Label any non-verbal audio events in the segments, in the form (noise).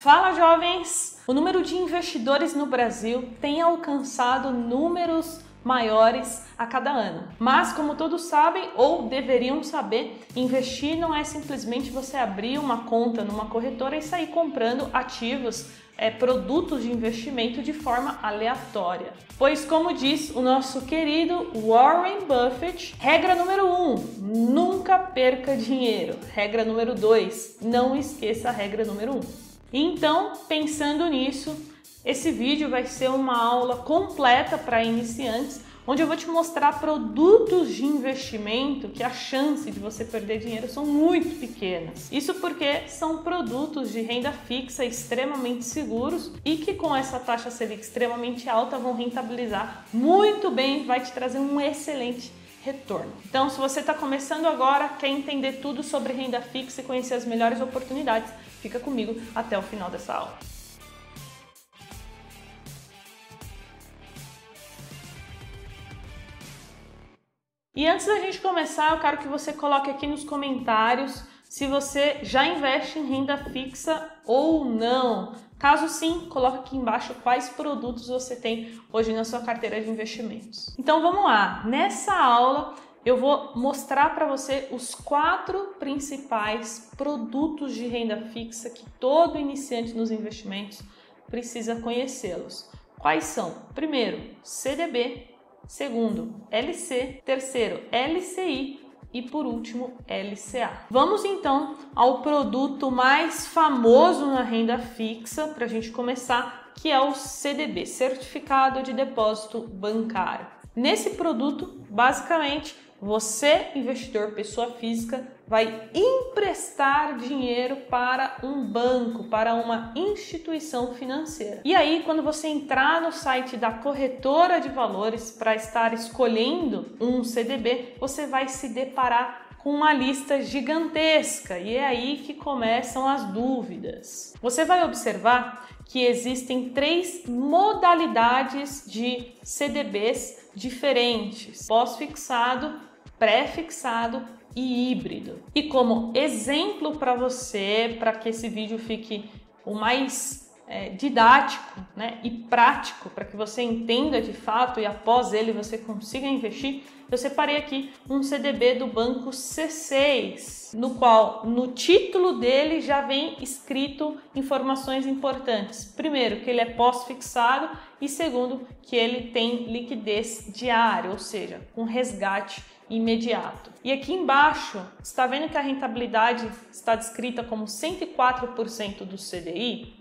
Fala jovens! O número de investidores no Brasil tem alcançado números maiores a cada ano. Mas, como todos sabem ou deveriam saber, investir não é simplesmente você abrir uma conta numa corretora e sair comprando ativos, é, produtos de investimento de forma aleatória. Pois, como diz o nosso querido Warren Buffett, regra número 1, um, nunca perca dinheiro. Regra número 2, não esqueça a regra número 1. Um. Então, pensando nisso, esse vídeo vai ser uma aula completa para iniciantes, onde eu vou te mostrar produtos de investimento que a chance de você perder dinheiro são muito pequenas. Isso porque são produtos de renda fixa extremamente seguros e que com essa taxa Selic extremamente alta vão rentabilizar muito bem, vai te trazer um excelente retorno. Então, se você está começando agora, quer entender tudo sobre renda fixa e conhecer as melhores oportunidades, fica comigo até o final dessa aula. E antes da gente começar, eu quero que você coloque aqui nos comentários se você já investe em renda fixa ou não. Caso sim, coloque aqui embaixo quais produtos você tem hoje na sua carteira de investimentos. Então vamos lá. Nessa aula eu vou mostrar para você os quatro principais produtos de renda fixa que todo iniciante nos investimentos precisa conhecê-los. Quais são? Primeiro, CDB, segundo, LC, terceiro, LCI e por último LCA. Vamos então ao produto mais famoso na renda fixa para a gente começar, que é o CDB, Certificado de Depósito Bancário. Nesse produto, basicamente, você, investidor, pessoa física, vai emprestar dinheiro para um banco, para uma instituição financeira. E aí, quando você entrar no site da corretora de valores para estar escolhendo um CDB, você vai se deparar com uma lista gigantesca e é aí que começam as dúvidas. Você vai observar que existem três modalidades de CDBs diferentes: pós-fixado, pré-fixado e híbrido. E como exemplo para você, para que esse vídeo fique o mais é, didático né, e prático, para que você entenda de fato e após ele você consiga investir, eu separei aqui um CDB do banco C6, no qual no título dele já vem escrito informações importantes. Primeiro, que ele é pós-fixado e segundo, que ele tem liquidez diária, ou seja, com resgate imediato. E aqui embaixo, está vendo que a rentabilidade está descrita como 104% do CDI?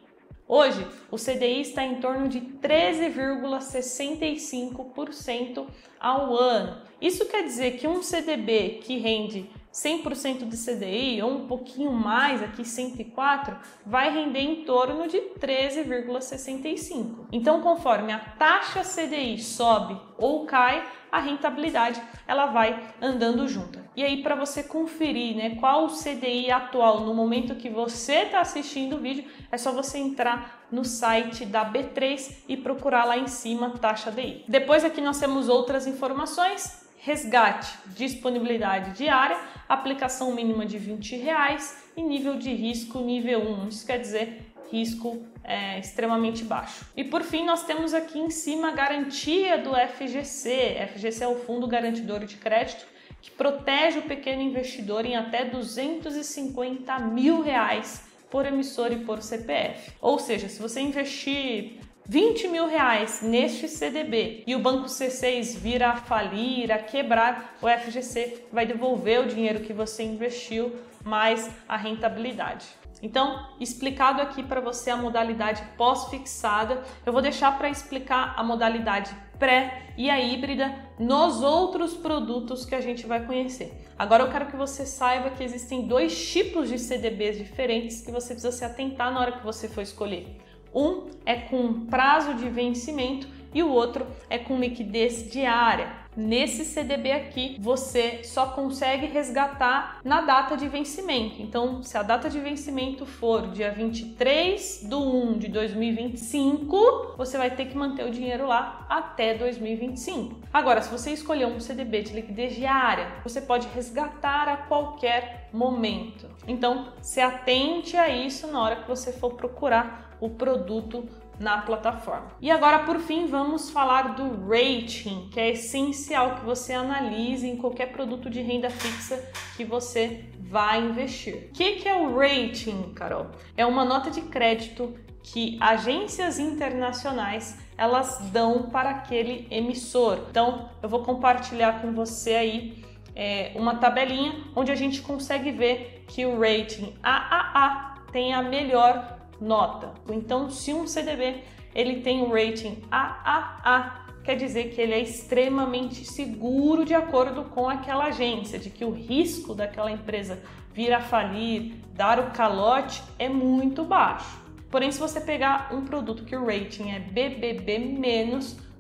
Hoje, o CDI está em torno de 13,65% ao ano. Isso quer dizer que um CDB que rende 100% de CDI ou um pouquinho mais, aqui 104, vai render em torno de 13,65. Então, conforme a taxa CDI sobe ou cai, a rentabilidade ela vai andando junto. E aí para você conferir, né, qual o CDI atual no momento que você está assistindo o vídeo, é só você entrar no site da B3 e procurar lá em cima taxa DI. Depois aqui nós temos outras informações resgate, disponibilidade diária, aplicação mínima de 20 reais e nível de risco nível 1. Isso quer dizer risco é, extremamente baixo. E por fim, nós temos aqui em cima a garantia do FGC. FGC é o Fundo Garantidor de Crédito que protege o pequeno investidor em até 250 mil reais por emissor e por CPF. Ou seja, se você investir 20 mil reais neste CDB e o banco C6 vir a falir, a quebrar, o FGC vai devolver o dinheiro que você investiu mais a rentabilidade. Então, explicado aqui para você a modalidade pós-fixada, eu vou deixar para explicar a modalidade pré e a híbrida nos outros produtos que a gente vai conhecer. Agora eu quero que você saiba que existem dois tipos de CDBs diferentes que você precisa se atentar na hora que você for escolher. Um é com prazo de vencimento e o outro é com liquidez diária. nesse CDB aqui você só consegue resgatar na data de vencimento. Então, se a data de vencimento for dia 23 de 1 de 2025, você vai ter que manter o dinheiro lá até 2025. Agora, se você escolher um CDB de liquidez diária, você pode resgatar a qualquer momento. Então, se atente a isso na hora que você for procurar o produto na plataforma. E agora, por fim, vamos falar do rating, que é essencial que você analise em qualquer produto de renda fixa que você vai investir. O que, que é o rating, Carol? É uma nota de crédito que agências internacionais elas dão para aquele emissor. Então, eu vou compartilhar com você aí é, uma tabelinha onde a gente consegue ver que o rating AAA tem a melhor nota. Então, se um CDB ele tem um rating AAA, quer dizer que ele é extremamente seguro de acordo com aquela agência, de que o risco daquela empresa vir a falir, dar o calote é muito baixo. Porém, se você pegar um produto que o rating é BBB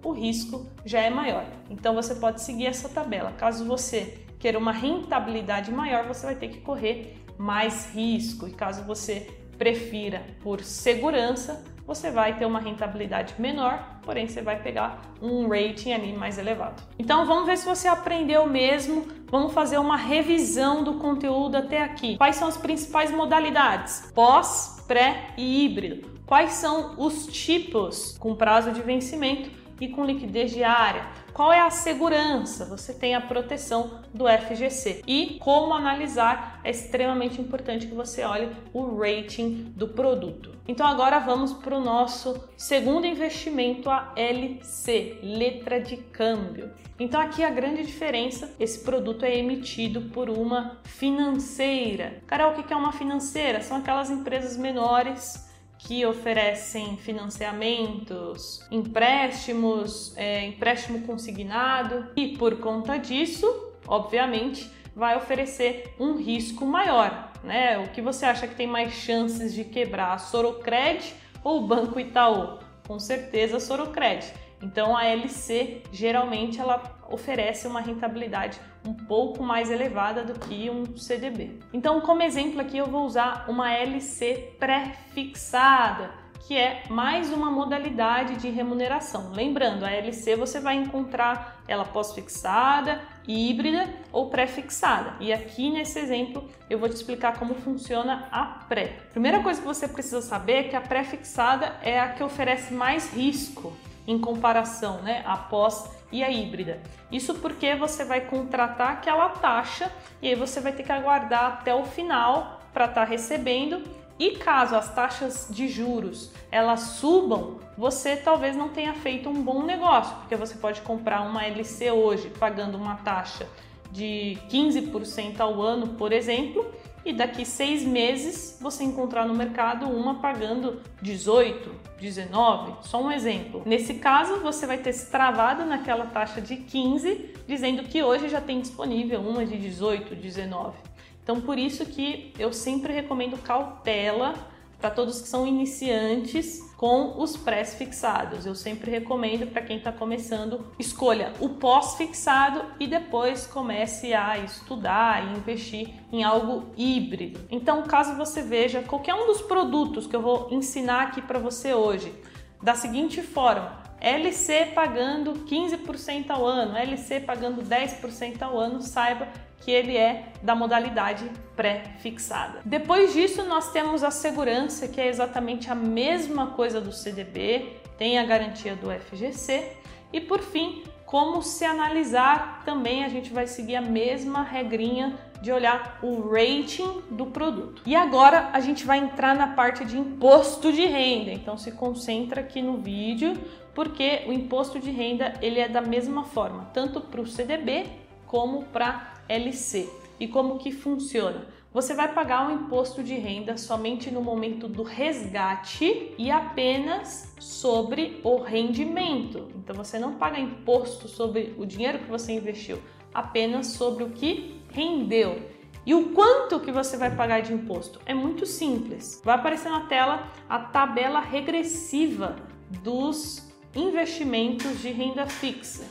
o risco já é maior. Então você pode seguir essa tabela. Caso você queira uma rentabilidade maior, você vai ter que correr mais risco. E caso você prefira por segurança, você vai ter uma rentabilidade menor, porém você vai pegar um rating ali mais elevado. Então vamos ver se você aprendeu mesmo. Vamos fazer uma revisão do conteúdo até aqui. Quais são as principais modalidades? Pós, pré e híbrido. Quais são os tipos com prazo de vencimento e com liquidez diária? Qual é a segurança? Você tem a proteção do FGC. E como analisar é extremamente importante que você olhe o rating do produto. Então agora vamos para o nosso segundo investimento, a LC, letra de câmbio. Então aqui a grande diferença, esse produto é emitido por uma financeira. Carol, o que é uma financeira? São aquelas empresas menores que oferecem financiamentos, empréstimos, é, empréstimo consignado e por conta disso, obviamente, vai oferecer um risco maior, né? O que você acha que tem mais chances de quebrar, Sorocred ou Banco Itaú? Com certeza Sorocred. Então a LC geralmente ela oferece uma rentabilidade um pouco mais elevada do que um CDB. Então, como exemplo aqui eu vou usar uma LC pré-fixada, que é mais uma modalidade de remuneração. Lembrando, a LC você vai encontrar ela pós-fixada, híbrida ou pré-fixada. E aqui nesse exemplo eu vou te explicar como funciona a pré. Primeira coisa que você precisa saber é que a pré-fixada é a que oferece mais risco em comparação, né, após e a híbrida. Isso porque você vai contratar aquela taxa e aí você vai ter que aguardar até o final para estar tá recebendo. E caso as taxas de juros elas subam, você talvez não tenha feito um bom negócio, porque você pode comprar uma LC hoje pagando uma taxa de 15% ao ano, por exemplo, e daqui seis meses você encontrar no mercado uma pagando 18, 19, só um exemplo. Nesse caso, você vai ter se travado naquela taxa de 15, dizendo que hoje já tem disponível uma de 18, 19. Então, por isso que eu sempre recomendo cautela para todos que são iniciantes com os prés fixados. Eu sempre recomendo para quem está começando, escolha o pós-fixado e depois comece a estudar e investir em algo híbrido. Então, caso você veja qualquer um dos produtos que eu vou ensinar aqui para você hoje, da seguinte forma: LC pagando 15% ao ano, LC pagando 10% ao ano, saiba que ele é da modalidade pré-fixada. Depois disso, nós temos a segurança, que é exatamente a mesma coisa do CDB, tem a garantia do FGC, e por fim, como se analisar, também a gente vai seguir a mesma regrinha de olhar o rating do produto. E agora a gente vai entrar na parte de imposto de renda. Então se concentra aqui no vídeo, porque o imposto de renda ele é da mesma forma, tanto para o CDB como para LC. E como que funciona? Você vai pagar o imposto de renda somente no momento do resgate e apenas sobre o rendimento. Então você não paga imposto sobre o dinheiro que você investiu, apenas sobre o que rendeu. E o quanto que você vai pagar de imposto? É muito simples. Vai aparecer na tela a tabela regressiva dos investimentos de renda fixa.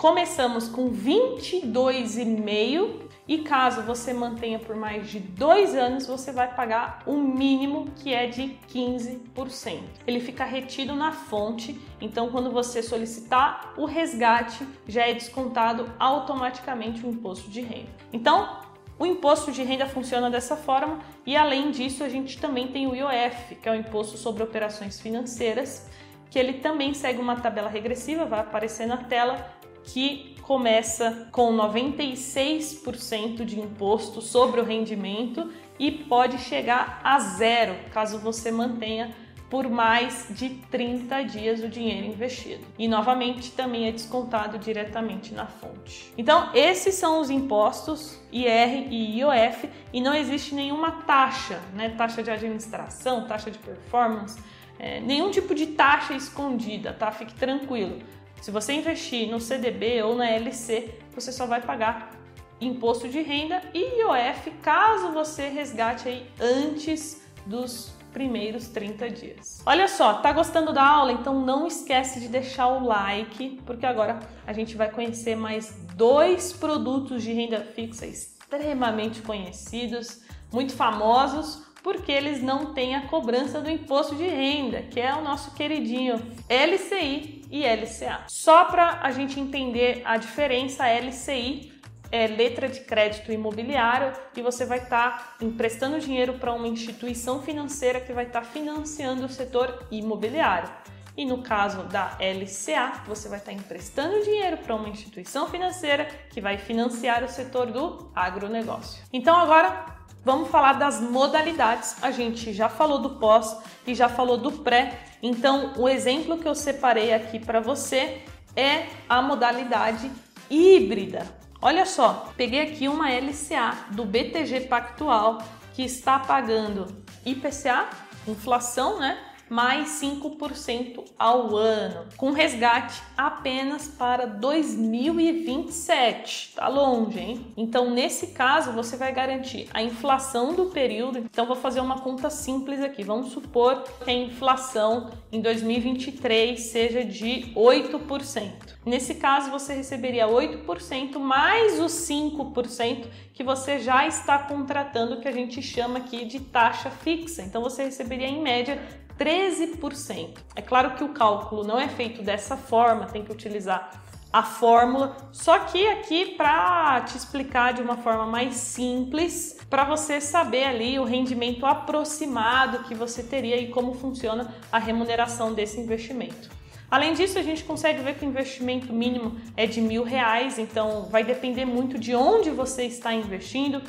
Começamos com 22,5 e caso você mantenha por mais de dois anos, você vai pagar o mínimo que é de 15%. Ele fica retido na fonte, então quando você solicitar o resgate, já é descontado automaticamente o imposto de renda. Então, o imposto de renda funciona dessa forma e além disso, a gente também tem o IOF, que é o imposto sobre operações financeiras, que ele também segue uma tabela regressiva, vai aparecer na tela, que começa com 96% de imposto sobre o rendimento e pode chegar a zero caso você mantenha por mais de 30 dias o dinheiro investido. E novamente também é descontado diretamente na fonte. Então, esses são os impostos IR e IOF e não existe nenhuma taxa, né? Taxa de administração, taxa de performance, é, nenhum tipo de taxa escondida, tá? Fique tranquilo. Se você investir no CDB ou na LC, você só vai pagar imposto de renda e IOF caso você resgate aí antes dos primeiros 30 dias. Olha só, tá gostando da aula? Então não esquece de deixar o like, porque agora a gente vai conhecer mais dois produtos de renda fixa extremamente conhecidos, muito famosos, porque eles não têm a cobrança do imposto de renda, que é o nosso queridinho LCI e LCA. Só para a gente entender a diferença, LCI é letra de crédito imobiliário e você vai estar tá emprestando dinheiro para uma instituição financeira que vai estar tá financiando o setor imobiliário. E no caso da LCA, você vai estar tá emprestando dinheiro para uma instituição financeira que vai financiar o setor do agronegócio. Então agora Vamos falar das modalidades. A gente já falou do pós e já falou do pré. Então, o exemplo que eu separei aqui para você é a modalidade híbrida. Olha só, peguei aqui uma LCA do BTG Pactual que está pagando IPCA, inflação, né? Mais 5% ao ano, com resgate apenas para 2027. Tá longe, hein? Então, nesse caso, você vai garantir a inflação do período. Então, vou fazer uma conta simples aqui. Vamos supor que a inflação em 2023 seja de 8%. Nesse caso, você receberia 8% mais os 5% que você já está contratando, que a gente chama aqui de taxa fixa. Então, você receberia em média 13%. É claro que o cálculo não é feito dessa forma, tem que utilizar a fórmula, só que aqui para te explicar de uma forma mais simples, para você saber ali o rendimento aproximado que você teria e como funciona a remuneração desse investimento. Além disso, a gente consegue ver que o investimento mínimo é de mil reais, então vai depender muito de onde você está investindo.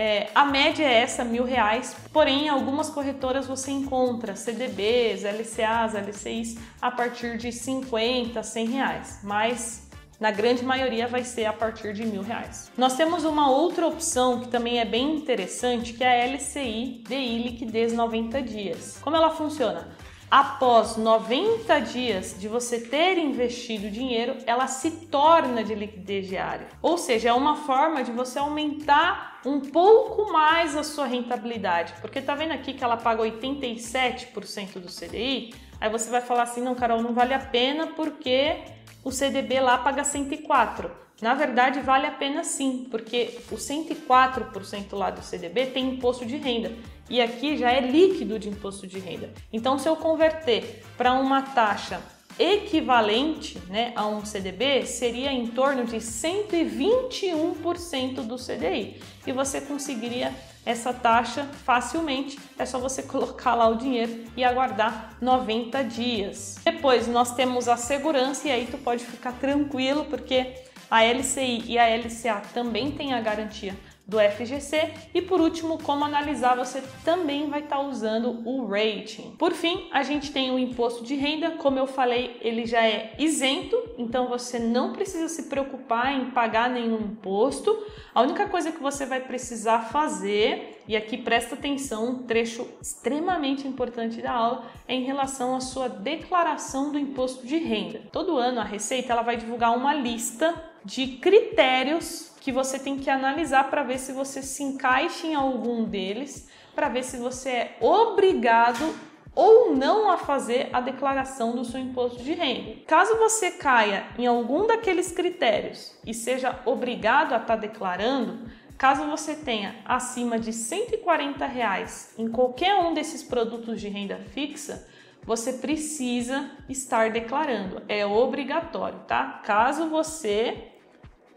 É, a média é essa, mil reais, porém algumas corretoras você encontra CDBs, LCAs, LCIs a partir de 50, 100 reais, mas na grande maioria vai ser a partir de mil reais. Nós temos uma outra opção que também é bem interessante, que é a LCI DI Liquidez 90 dias. Como ela funciona? Após 90 dias de você ter investido dinheiro, ela se torna de liquidez diária. Ou seja, é uma forma de você aumentar um pouco mais a sua rentabilidade. Porque tá vendo aqui que ela paga 87% do CDI? Aí você vai falar assim: "Não, Carol, não vale a pena porque o CDB lá paga 104". Na verdade, vale a pena sim, porque o 104% lá do CDB tem imposto de renda e aqui já é líquido de imposto de renda. Então, se eu converter para uma taxa equivalente né, a um CDB, seria em torno de 121% do CDI e você conseguiria essa taxa facilmente. É só você (laughs) colocar lá o dinheiro e aguardar 90 dias. Depois nós temos a segurança e aí tu pode ficar tranquilo porque a LCI e a LCA também têm a garantia do FGC e por último, como analisar, você também vai estar usando o rating. Por fim, a gente tem o imposto de renda, como eu falei, ele já é isento, então você não precisa se preocupar em pagar nenhum imposto. A única coisa que você vai precisar fazer, e aqui presta atenção, um trecho extremamente importante da aula, é em relação à sua declaração do imposto de renda. Todo ano a Receita ela vai divulgar uma lista de critérios que você tem que analisar para ver se você se encaixa em algum deles, para ver se você é obrigado ou não a fazer a declaração do seu imposto de renda. Caso você caia em algum daqueles critérios e seja obrigado a estar tá declarando, caso você tenha acima de 140 reais em qualquer um desses produtos de renda fixa, você precisa estar declarando, é obrigatório, tá? Caso você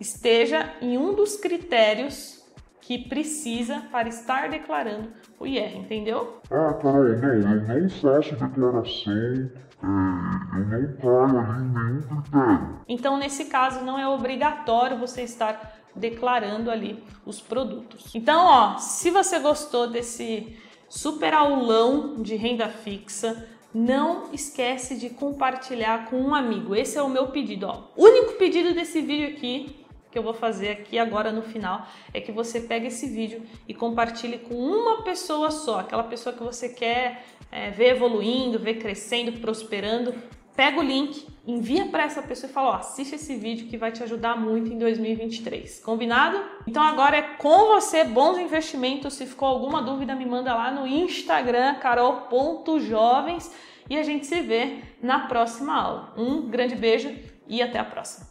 esteja em um dos critérios que precisa para estar declarando o IR, entendeu? Ah, Carol, não, eu não faço declaração, é, eu não caio ali em nenhum critério. Então, nesse caso, não é obrigatório você estar declarando ali os produtos. Então, ó, se você gostou desse super aulão de renda fixa, não esquece de compartilhar com um amigo. Esse é o meu pedido, ó. Único pedido desse vídeo aqui que eu vou fazer aqui agora no final é que você pegue esse vídeo e compartilhe com uma pessoa só, aquela pessoa que você quer é, ver evoluindo, ver crescendo, prosperando. Pega o link, envia para essa pessoa e fala: ó, assiste esse vídeo que vai te ajudar muito em 2023. Combinado? Então agora é com você, bons investimentos. Se ficou alguma dúvida, me manda lá no Instagram, carol.jovens, e a gente se vê na próxima aula. Um grande beijo e até a próxima.